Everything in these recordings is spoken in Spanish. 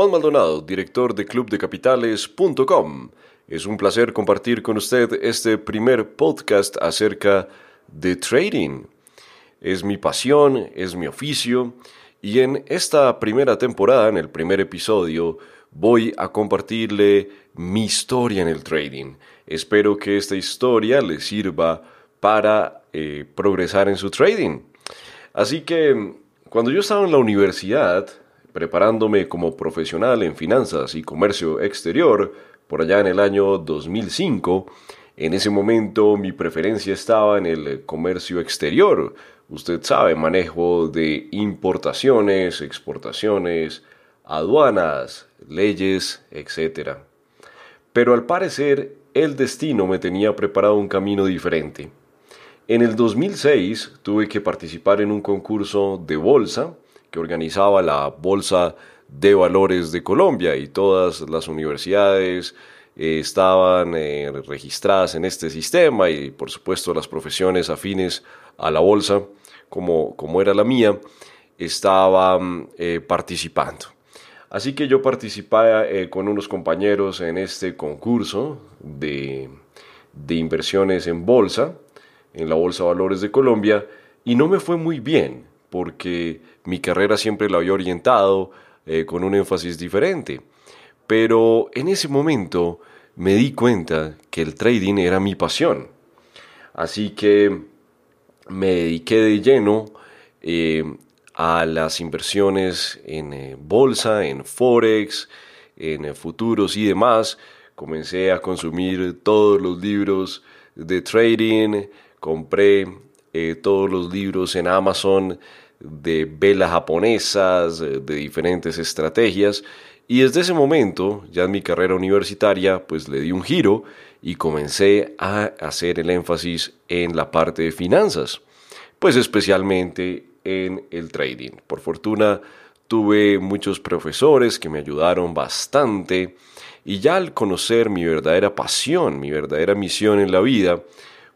Juan Maldonado, director de clubdecapitales.com. Es un placer compartir con usted este primer podcast acerca de trading. Es mi pasión, es mi oficio y en esta primera temporada, en el primer episodio, voy a compartirle mi historia en el trading. Espero que esta historia le sirva para eh, progresar en su trading. Así que cuando yo estaba en la universidad, preparándome como profesional en finanzas y comercio exterior, por allá en el año 2005, en ese momento mi preferencia estaba en el comercio exterior. Usted sabe, manejo de importaciones, exportaciones, aduanas, leyes, etc. Pero al parecer el destino me tenía preparado un camino diferente. En el 2006 tuve que participar en un concurso de bolsa que organizaba la Bolsa de Valores de Colombia y todas las universidades eh, estaban eh, registradas en este sistema y por supuesto las profesiones afines a la bolsa como, como era la mía estaban eh, participando. Así que yo participé con unos compañeros en este concurso de, de inversiones en bolsa en la Bolsa de Valores de Colombia y no me fue muy bien porque mi carrera siempre la había orientado eh, con un énfasis diferente. Pero en ese momento me di cuenta que el trading era mi pasión. Así que me dediqué de lleno eh, a las inversiones en eh, bolsa, en forex, en futuros y demás. Comencé a consumir todos los libros de trading, compré todos los libros en Amazon de velas japonesas, eh, de diferentes estrategias, y desde ese momento, ya en mi carrera universitaria, pues le di un giro y comencé a hacer el énfasis en la parte de finanzas, pues especialmente en el trading. Por fortuna tuve muchos profesores que me ayudaron bastante y ya al conocer mi verdadera pasión, mi verdadera misión en la vida,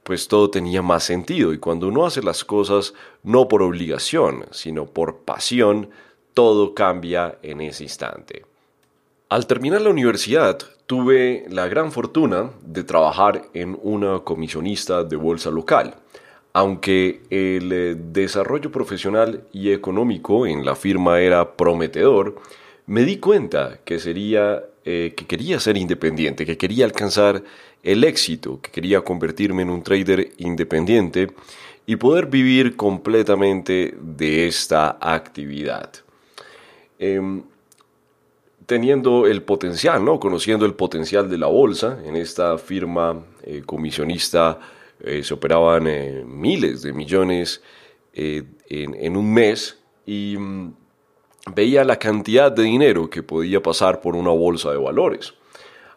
pues todo tenía más sentido. Y cuando uno hace las cosas no por obligación, sino por pasión, todo cambia en ese instante. Al terminar la universidad, tuve la gran fortuna de trabajar en una comisionista de bolsa local. Aunque el eh, desarrollo profesional y económico en la firma era prometedor, me di cuenta que sería eh, que quería ser independiente, que quería alcanzar el éxito, que quería convertirme en un trader independiente y poder vivir completamente de esta actividad. Em, teniendo el potencial, ¿no? conociendo el potencial de la bolsa, en esta firma eh, comisionista eh, se operaban miles de millones en, en, un mes y mm, veía la cantidad de dinero que podía pasar por una bolsa de valores.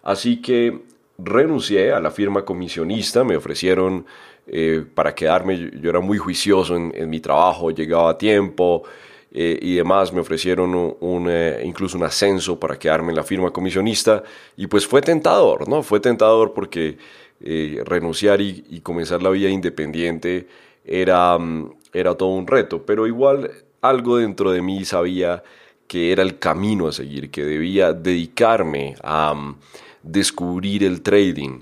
Así que renuncié a la firma comisionista, me ofrecieron eh, para quedarme, yo era muy juicioso en, mi trabajo, llegaba a tiempo eh, y demás, me ofrecieron un, eh, incluso un ascenso para quedarme en la firma comisionista y pues fue tentador, ¿no? Fue tentador porque renunciar y, comenzar la vida independiente era, mm, era todo un reto, pero igual algo dentro de mí sabía que era el camino a seguir, que debía dedicarme a mm, descubrir el trading.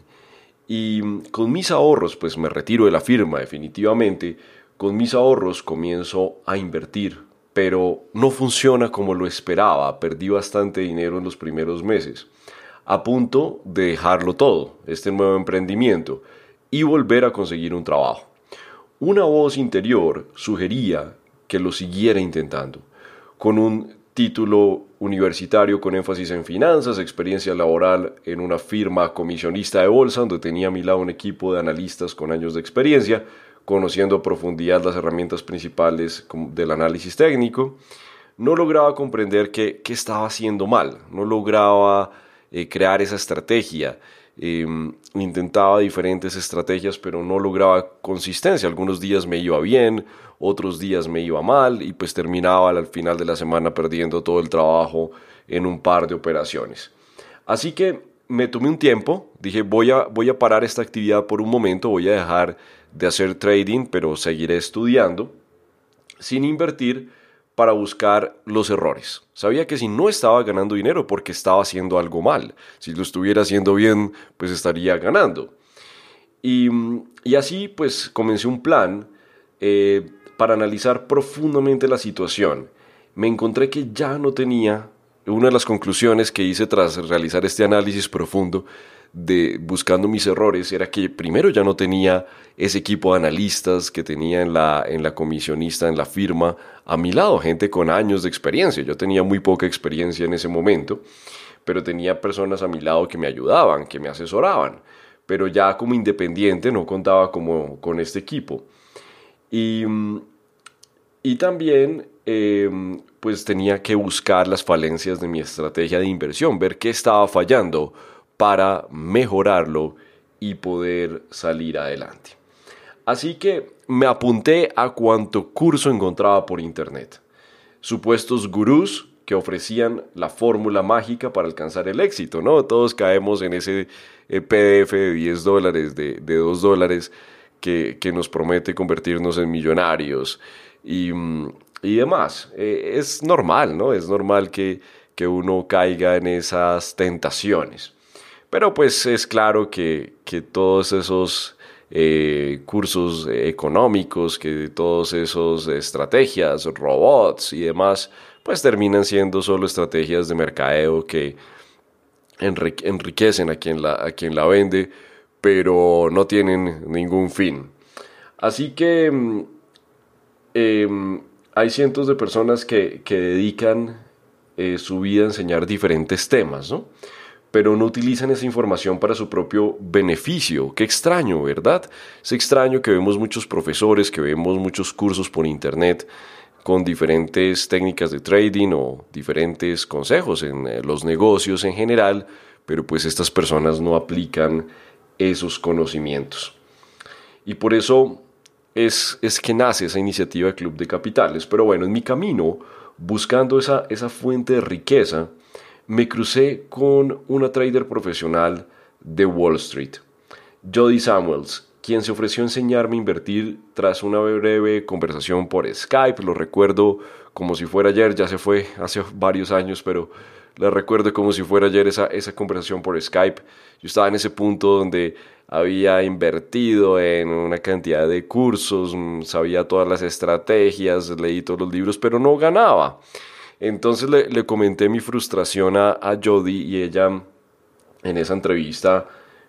Y con mis ahorros, pues me retiro de la firma definitivamente, con mis ahorros comienzo a invertir, pero no funciona como lo esperaba, perdí bastante dinero en los primeros meses, a punto de dejarlo todo, este nuevo emprendimiento, y volver a conseguir un trabajo. Una voz interior sugería que lo siguiera intentando, con un título universitario con énfasis en finanzas, experiencia laboral en una firma comisionista de bolsa, donde tenía a mi lado un equipo de analistas con años de experiencia, conociendo a profundidad las herramientas principales del análisis técnico, no lograba comprender qué, estaba haciendo mal, no lograba eh, crear esa estrategia, Em, intentaba diferentes estrategias, pero no lograba consistencia. Algunos días me iba bien, otros días me iba mal y pues terminaba al final de la semana perdiendo todo el trabajo en un par de operaciones. Así que me tomé un tiempo, dije voy a, voy a parar esta actividad por un momento, voy a dejar de hacer trading, pero seguiré estudiando sin invertir para buscar los errores. Sabía que si no estaba ganando dinero porque estaba haciendo algo mal. Si lo estuviera haciendo bien, pues estaría ganando. Y, así pues comencé un plan eh, para analizar profundamente la situación. Me encontré que ya no tenía, una de las conclusiones que hice tras realizar este análisis profundo, de buscando mis errores era que primero ya no tenía ese equipo de analistas que tenía en la, en la comisionista, en la firma, a mi lado, gente con años de experiencia. Yo tenía muy poca experiencia en ese momento, pero tenía personas a mi lado que me ayudaban, que me asesoraban. Pero ya como independiente no contaba como con este equipo. Y, y también em, pues tenía que buscar las falencias de mi estrategia de inversión, ver qué estaba fallando para mejorarlo y poder salir adelante. Así que me apunté a cuanto curso encontraba por internet. Supuestos gurús que ofrecían la fórmula mágica para alcanzar el éxito, ¿no? Todos caemos en ese eh, PDF de 10 dólares, de, 2 dólares, que, nos promete convertirnos en millonarios y, mm, demás. Eh, es normal, ¿no? Es normal que, que uno caiga en esas tentaciones. Pero pues es claro que, todos esos eh, cursos económicos, que todos esos estrategias, robots y demás, pues terminan siendo solo estrategias de mercadeo que enriquecen a quien la, a quien la vende, pero no tienen ningún fin. Así que mm, em, hay cientos de personas que, dedican eh, su vida a enseñar diferentes temas, ¿no? Pero no utilizan esa información para su propio beneficio. Qué extraño, ¿verdad? Es extraño que vemos muchos profesores, que vemos muchos cursos por internet con diferentes técnicas de trading o diferentes consejos en eh, los negocios en general, pero pues estas personas no aplican esos conocimientos. Y por eso es, es que nace esa iniciativa de Club de Capitales. Pero bueno, en mi camino, buscando esa, esa fuente de riqueza, me crucé con una trader profesional de Wall Street, Jody Samuels, quien se ofreció a enseñarme a invertir tras una breve conversación por Skype. Lo recuerdo como si fuera ayer, ya se fue hace varios años, pero le recuerdo como si fuera ayer esa, esa conversación por Skype. Yo estaba en ese punto donde había invertido en una cantidad de cursos, mm, sabía todas las estrategias, leí todos los libros, pero no ganaba. Entonces le, comenté mi frustración a, a Jody y ella en esa entrevista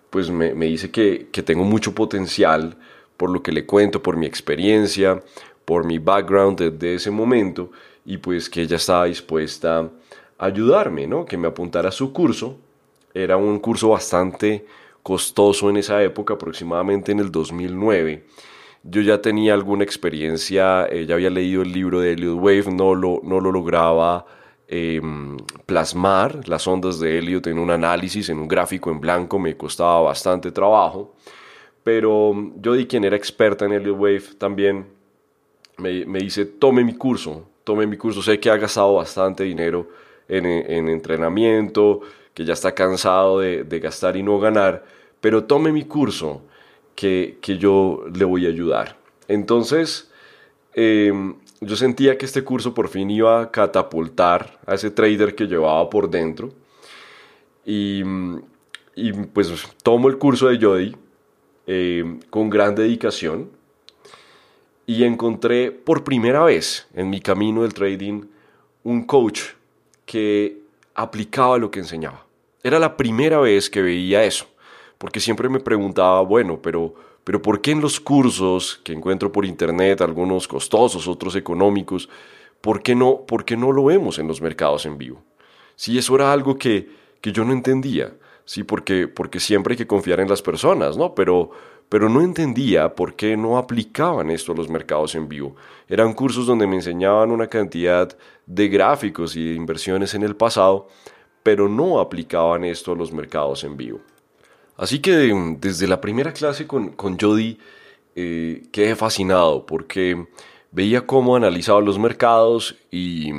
pues me, dice que, tengo mucho potencial por lo que le cuento, por mi experiencia, por mi background desde ese momento y pues que ella estaba dispuesta a ayudarme, ¿no? Que me apuntara a su curso. Era un curso bastante costoso en esa época, aproximadamente en el 2009 yo ya tenía alguna experiencia, eh, ya había leído el libro de Elliot Wave, no lo, no lo lograba em, plasmar las ondas de Elliot en un análisis, en un gráfico en blanco, me costaba bastante trabajo, pero yo di quien era experta en Elliot Wave también me, dice, tome mi curso, tome mi curso, sé que ha gastado bastante dinero en, entrenamiento, que ya está cansado de, de gastar y no ganar, pero tome mi curso que, yo le voy a ayudar. Entonces, em, yo sentía que este curso por fin iba a catapultar a ese trader que llevaba por dentro. Y, pues tomo el curso de Jody em, con gran dedicación y encontré por primera vez en mi camino del trading un coach que aplicaba lo que enseñaba. Era la primera vez que veía eso porque siempre me preguntaba, bueno, pero, pero ¿por qué en los cursos que encuentro por internet, algunos costosos, otros económicos, ¿por qué no, por qué no lo vemos en los mercados en vivo? Si eso era algo que, que yo no entendía, sí, porque, porque siempre hay que confiar en las personas, ¿no? Pero, pero no entendía por qué no aplicaban esto a los mercados en vivo. Eran cursos donde me enseñaban una cantidad de gráficos y de inversiones en el pasado, pero no aplicaban esto a los mercados en vivo. Así que mm, desde la primera clase con, con Jody eh, quedé fascinado porque veía cómo analizaba los mercados y,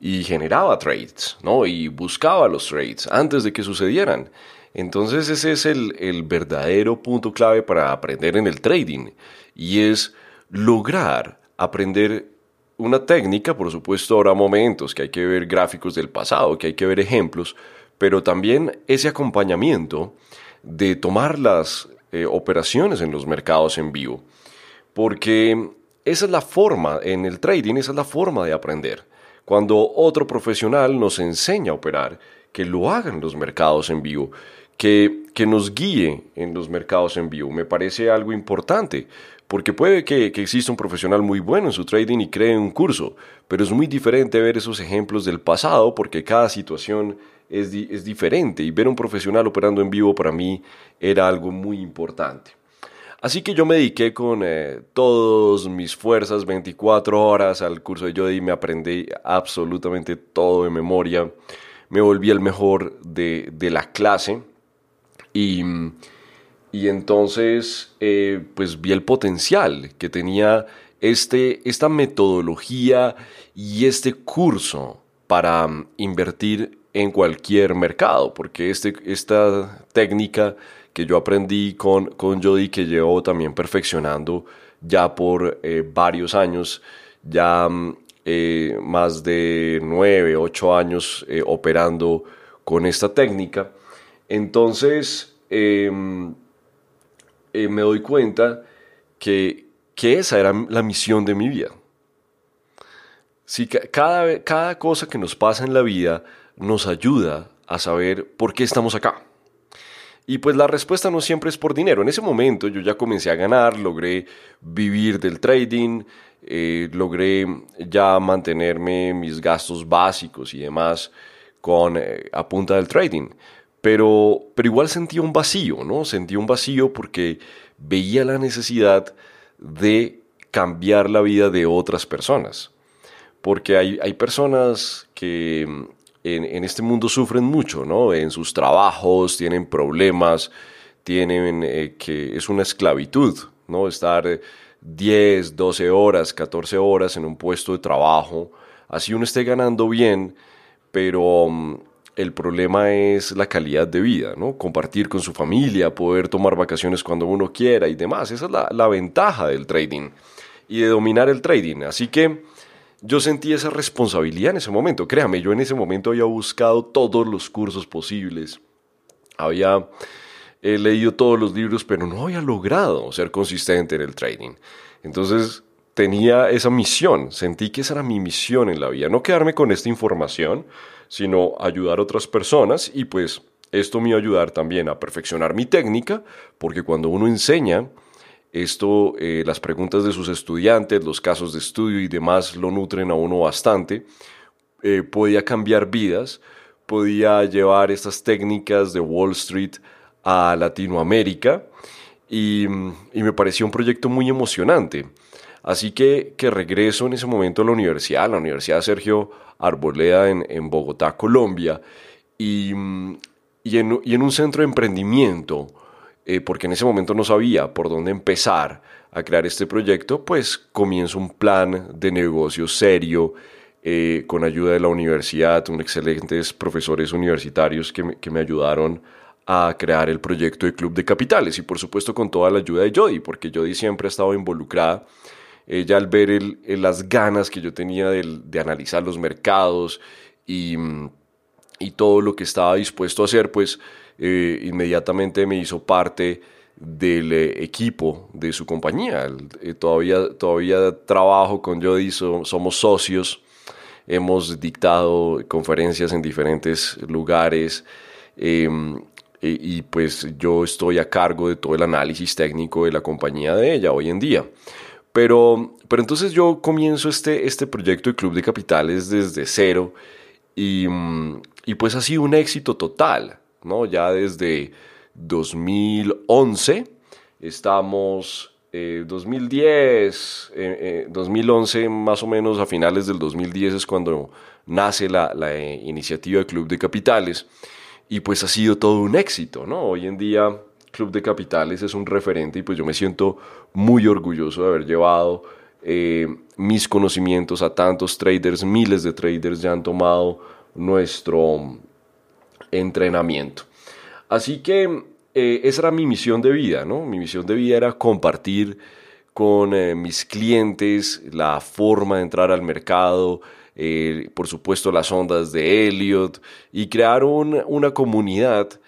generaba trades, ¿no? Y buscaba los trades antes de que sucedieran. Entonces ese es el, el verdadero punto clave para aprender en el trading y es lograr aprender una técnica, por supuesto habrá momentos que hay que ver gráficos del pasado, que hay que ver ejemplos, pero también ese acompañamiento de tomar las eh, operaciones en los mercados en vivo. Porque esa es la forma, en el trading, esa es la forma de aprender. Cuando otro profesional nos enseña a operar, que lo haga en los mercados en vivo, que, que nos guíe en los mercados en vivo, me parece algo importante. Porque puede que, que, exista un profesional muy bueno en su trading y cree un curso, pero es muy diferente ver esos ejemplos del pasado porque cada situación es, es diferente. Y ver un profesional operando en vivo para mí era algo muy importante. Así que yo me dediqué con eh, todas mis fuerzas 24 horas al curso de Jody, me aprendí absolutamente todo de memoria, me volví el mejor de, de la clase. Y, y entonces eh, pues vi el potencial que tenía este, esta metodología y este curso para mm, invertir en cualquier mercado, porque este, esta técnica que yo aprendí con, con Jody, que llevo también perfeccionando ya por eh, varios años, ya mm, eh, más de nueve, ocho años eh, operando con esta técnica. Entonces, em, me doy cuenta que, que esa era la misión de mi vida. Sí, cada, cada cosa que nos pasa en la vida nos ayuda a saber por qué estamos acá. Y pues la respuesta no siempre es por dinero. En ese momento yo ya comencé a ganar, logré vivir del trading, eh, logré ya mantenerme mis gastos básicos y demás con eh, a punta del trading. Pero, pero igual sentía un vacío, ¿no? Sentía un vacío porque veía la necesidad de cambiar la vida de otras personas. Porque hay, hay personas que en, este mundo sufren mucho, ¿no? En sus trabajos tienen problemas, tienen eh, que es una esclavitud, ¿no? Estar 10, 12 horas, 14 horas en un puesto de trabajo, así uno esté ganando bien, pero mm, el problema es la calidad de vida, ¿no? Compartir con su familia, poder tomar vacaciones cuando uno quiera y demás. Esa es la, la ventaja del trading y de dominar el trading. Así que yo sentí esa responsabilidad en ese momento. Créame, yo en ese momento había buscado todos los cursos posibles, había leído todos los libros, pero no había logrado ser consistente en el trading. Entonces tenía esa misión, sentí que esa era mi misión en la vida, no quedarme con esta información, sino ayudar a otras personas y pues esto me iba a ayudar también a perfeccionar mi técnica, porque cuando uno enseña, esto, eh, las preguntas de sus estudiantes, los casos de estudio y demás lo nutren a uno bastante. Eh, podía cambiar vidas, podía llevar estas técnicas de Wall Street a Latinoamérica y, me pareció un proyecto muy emocionante. Así que, que, regreso en ese momento a la universidad, la Universidad Sergio Arboleda en, Bogotá, Colombia, y, y, en, y en un centro de emprendimiento eh, porque en ese momento no sabía por dónde empezar a crear este proyecto, pues comienzo un plan de negocio serio eh, con ayuda de la universidad, unos excelentes profesores universitarios que me, que me ayudaron a crear el proyecto de Club de Capitales y por supuesto con toda la ayuda de Jody, porque Jody siempre ha estado involucrada. Ella al ver las ganas que yo tenía de, de analizar los mercados y, y todo lo que estaba dispuesto a hacer, pues eh, inmediatamente me hizo parte del eh, equipo de su compañía. Eh, todavía, todavía trabajo con Jody, somos socios, hemos dictado conferencias en diferentes lugares em, y, pues yo estoy a cargo de todo el análisis técnico de la compañía de ella hoy en día. Pero, pero entonces yo comienzo este, este proyecto de Club de Capitales desde cero y, mm, y pues ha sido un éxito total. ¿No? Ya desde 2011 estamos... 2010, eh, 2011 eh, más o menos a finales del 2010 es cuando nace la, la eh, iniciativa de Club de Capitales y pues ha sido todo un éxito, ¿no? Hoy en día Club de Capitales es un referente y pues yo me siento muy orgulloso de haber llevado mis conocimientos a tantos traders, miles de traders ya han tomado nuestro, entrenamiento. Así que eh, esa era mi misión de vida, ¿no? Mi misión de vida era compartir con eh, mis clientes, la forma de entrar al mercado, eh, por supuesto las ondas de Elliot y crear una comunidad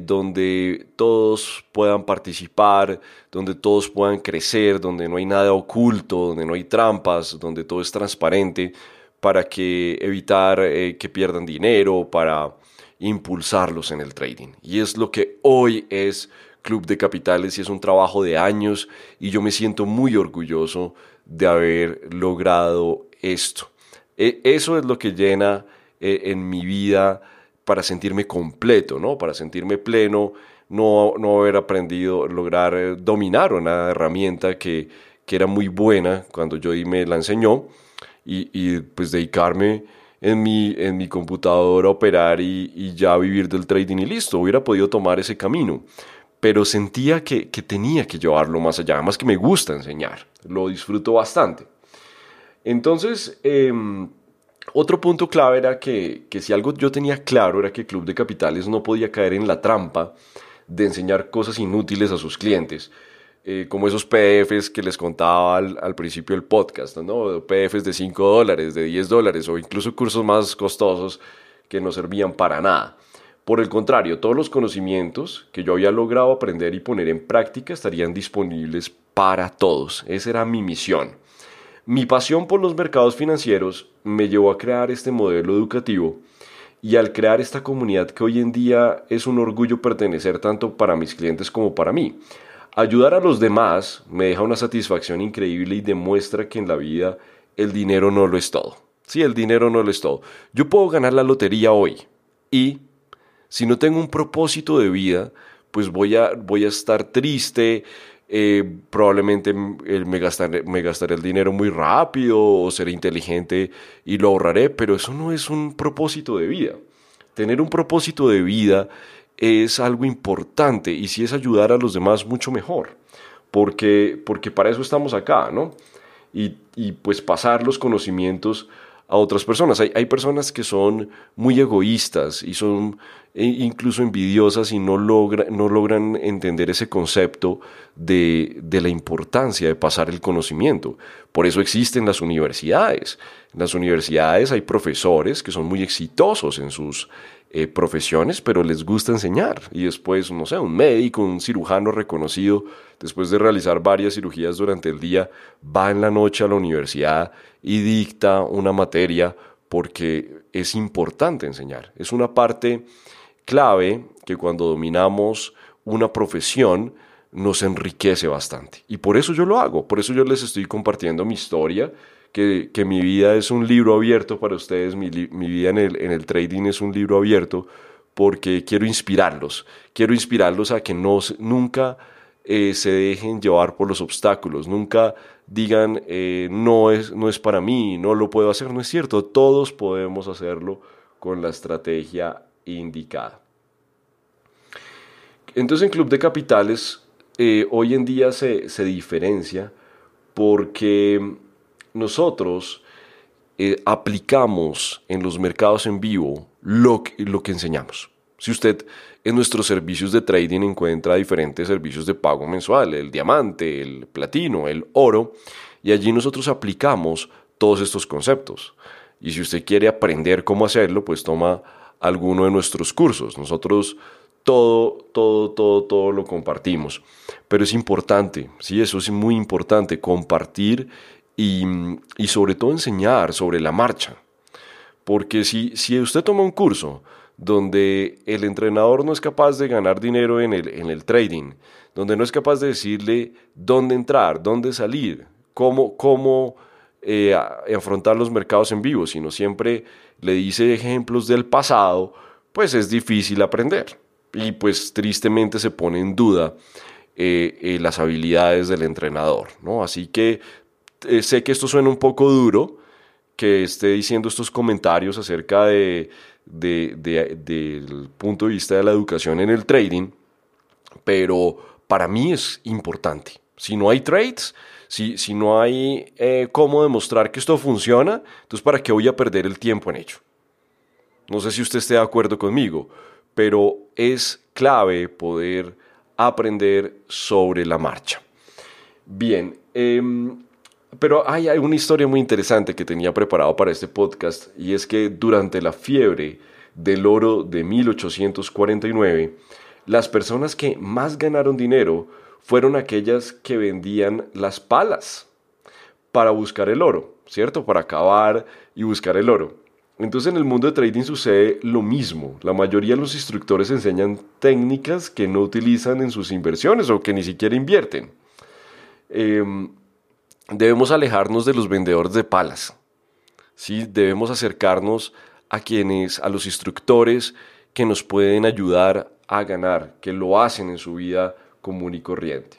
donde todos puedan participar, donde todos puedan crecer, donde no hay nada oculto, donde no hay trampas, donde todo es transparente para que evitar que pierdan dinero, para impulsarlos en el trading. Y es lo que hoy es Club de Capitales y es un trabajo de años y yo me siento muy orgulloso de haber logrado esto. E, eso es lo que llena eh, en mi vida para sentirme completo, ¿no? Para sentirme pleno, no, no haber aprendido, lograr eh, dominar una herramienta que, que, era muy buena cuando yo me la enseñó y, y pues dedicarme en mi, en mi computadora operar y, y ya vivir del trading y listo, hubiera podido tomar ese camino pero sentía que, tenía que llevarlo más allá, además que me gusta enseñar, lo disfruto bastante. Entonces, em, otro punto clave era que, si algo yo tenía claro era que Club de Capitales no podía caer en la trampa de enseñar cosas inútiles a sus clientes, eh, como esos PDFs que les contaba al, principio del podcast, ¿no? PDFs de 5 dólares, de 10 dólares o incluso cursos más costosos que no servían para nada. Por el contrario, todos los conocimientos que yo había logrado aprender y poner en práctica estarían disponibles para todos. Esa era mi misión. Mi pasión por los mercados financieros me llevó a crear este modelo educativo y al crear esta comunidad que hoy en día es un orgullo pertenecer tanto para mis clientes como para mí. Ayudar a los demás me deja una satisfacción increíble y demuestra que en la vida el dinero no lo es todo. Sí, el dinero no lo es todo. Yo puedo ganar la lotería hoy y si no tengo un propósito de vida, pues voy a, voy a estar triste, eh, probablemente me gastaré, me gastaré el dinero muy rápido o seré inteligente y lo ahorraré, pero eso no es un propósito de vida. Tener un propósito de vida es algo importante y si es ayudar a los demás, mucho mejor, porque, porque para eso estamos acá, ¿no? Y, y pues pasar los conocimientos a otras personas. Hay, hay personas que son muy egoístas y son e incluso envidiosas y no, logra, no logran entender ese concepto de, de, la importancia de pasar el conocimiento. Por eso existen las universidades. En las universidades hay profesores que son muy exitosos en sus eh, profesiones, pero les gusta enseñar. Y después, no sé, un médico, un cirujano reconocido, después de realizar varias cirugías durante el día, va en la noche a la universidad y dicta una materia porque es importante enseñar. Es una parte clave que cuando dominamos una profesión nos enriquece bastante. Y por eso yo lo hago, por eso yo les estoy compartiendo mi historia que, mi vida es un libro abierto para ustedes, mi, vida en el, en el, trading es un libro abierto porque quiero inspirarlos, quiero inspirarlos a que no, nunca eh, se dejen llevar por los obstáculos, nunca digan eh, no, es, no es para mí, no lo puedo hacer, no es cierto, todos podemos hacerlo con la estrategia indicada. Entonces en Club de Capitales eh, hoy en día se, se diferencia porque nosotros eh, aplicamos en los mercados en vivo lo que, lo que enseñamos. Si usted en nuestros servicios de trading encuentra diferentes servicios de pago mensual, el diamante, el platino, el oro, y allí nosotros aplicamos todos estos conceptos. Y si usted quiere aprender cómo hacerlo, pues toma alguno de nuestros cursos. Nosotros todo, todo, todo, todo lo compartimos. Pero es importante, sí, eso es muy importante, compartir y, sobre todo enseñar sobre la marcha. Porque si, si usted toma un curso donde el entrenador no es capaz de ganar dinero en el, en el trading, donde no es capaz de decirle dónde entrar, dónde salir, cómo, cómo eh, afrontar los mercados en vivo, sino siempre le dice ejemplos del pasado, pues es difícil aprender. Y pues tristemente se pone en duda eh, eh, las habilidades del entrenador, ¿no? Así que eh, sé que esto suena un poco duro, que esté diciendo estos comentarios acerca de, del punto de vista de la educación en el trading, pero para mí es importante. Si no hay trades, si, si no hay eh, cómo demostrar que esto funciona, entonces ¿para qué voy a perder el tiempo en ello? No sé si usted esté de acuerdo conmigo, pero es clave poder aprender sobre la marcha. Bien, em, pero hay, una historia muy interesante que tenía preparado para este podcast y es que durante la fiebre del oro de 1849, las personas que más ganaron dinero fueron aquellas que vendían las palas para buscar el oro, ¿cierto? Para acabar y buscar el oro. Entonces en el mundo de trading sucede lo mismo. La mayoría de los instructores enseñan técnicas que no utilizan en sus inversiones o que ni siquiera invierten. Em, debemos alejarnos de los vendedores de palas. ¿sí? Debemos acercarnos a quienes, a los instructores que nos pueden ayudar a ganar, que lo hacen en su vida común y corriente.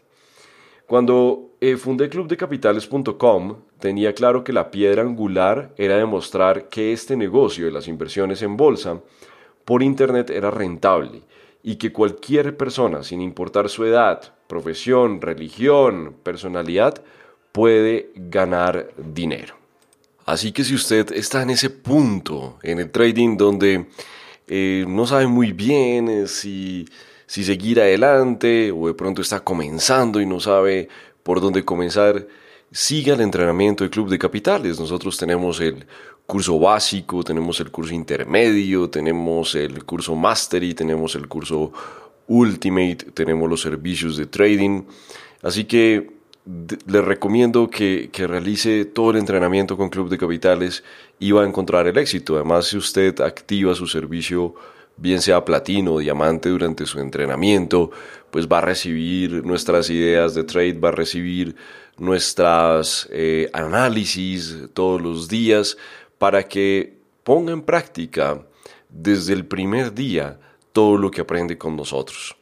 Cuando eh, fundé clubdecapitales.com, tenía claro que la piedra angular era demostrar que este negocio de las inversiones en bolsa por Internet era rentable y que cualquier persona, sin importar su edad, profesión, religión, personalidad, puede ganar dinero. Así que si usted está en ese punto en el trading donde eh, no sabe muy bien eh, si si seguir adelante o de pronto está comenzando y no sabe por dónde comenzar, siga el entrenamiento del Club de Capitales. Nosotros tenemos el curso básico, tenemos el curso intermedio, tenemos el curso Mastery, tenemos el curso Ultimate, tenemos los servicios de trading. Así que le recomiendo que, que, realice todo el entrenamiento con Club de Capitales y va a encontrar el éxito. Además, si usted activa su servicio bien sea platino o diamante durante su entrenamiento, pues va a recibir nuestras ideas de trade, va a recibir nuestras eh, análisis todos los días para que ponga en práctica desde el primer día todo lo que aprende con nosotros.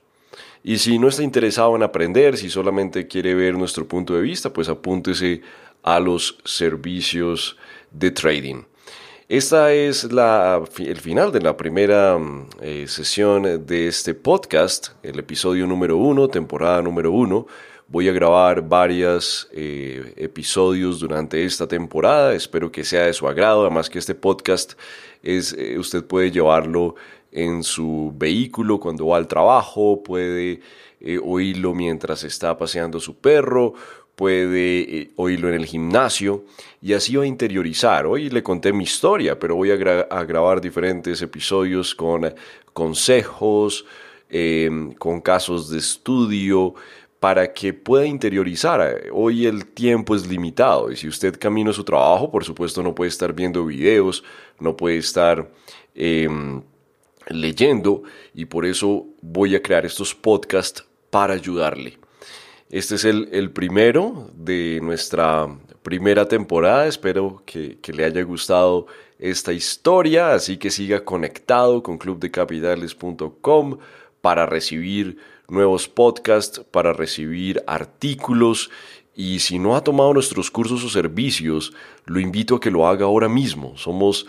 Y si no está interesado en aprender, si solamente quiere ver nuestro punto de vista, pues apúntese a los servicios de trading. Esta es la, el final de la primera mm, eh, sesión de este podcast, el episodio número uno, temporada número uno. Voy a grabar varios eh, episodios durante esta temporada. Espero que sea de su agrado. Además que este podcast es, eh, usted puede llevarlo en su vehículo cuando va al trabajo, puede oírlo mientras está paseando su perro, puede eh, oírlo en el gimnasio y así va a interiorizar. Hoy le conté mi historia, pero voy a, grabar diferentes episodios con consejos, em, con casos de estudio, para que pueda interiorizar. Hoy el tiempo es limitado y si usted camina a su trabajo, por supuesto no puede estar viendo videos, no puede estar em, leyendo y por eso voy a crear estos podcasts para ayudarle. Este es el, primero de nuestra primera temporada. Espero que, le haya gustado esta historia, así que siga conectado con clubdecapitales.com para recibir nuevos podcasts, para recibir artículos y si no ha tomado nuestros cursos o servicios, lo invito a que lo haga ahora mismo. Somos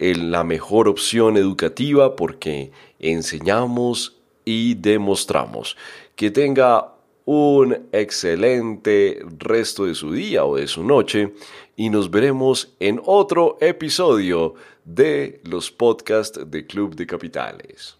la mejor opción educativa porque enseñamos y demostramos. Que tenga un excelente resto de su día o de su noche y nos veremos en otro episodio de los podcasts de Club de Capitales.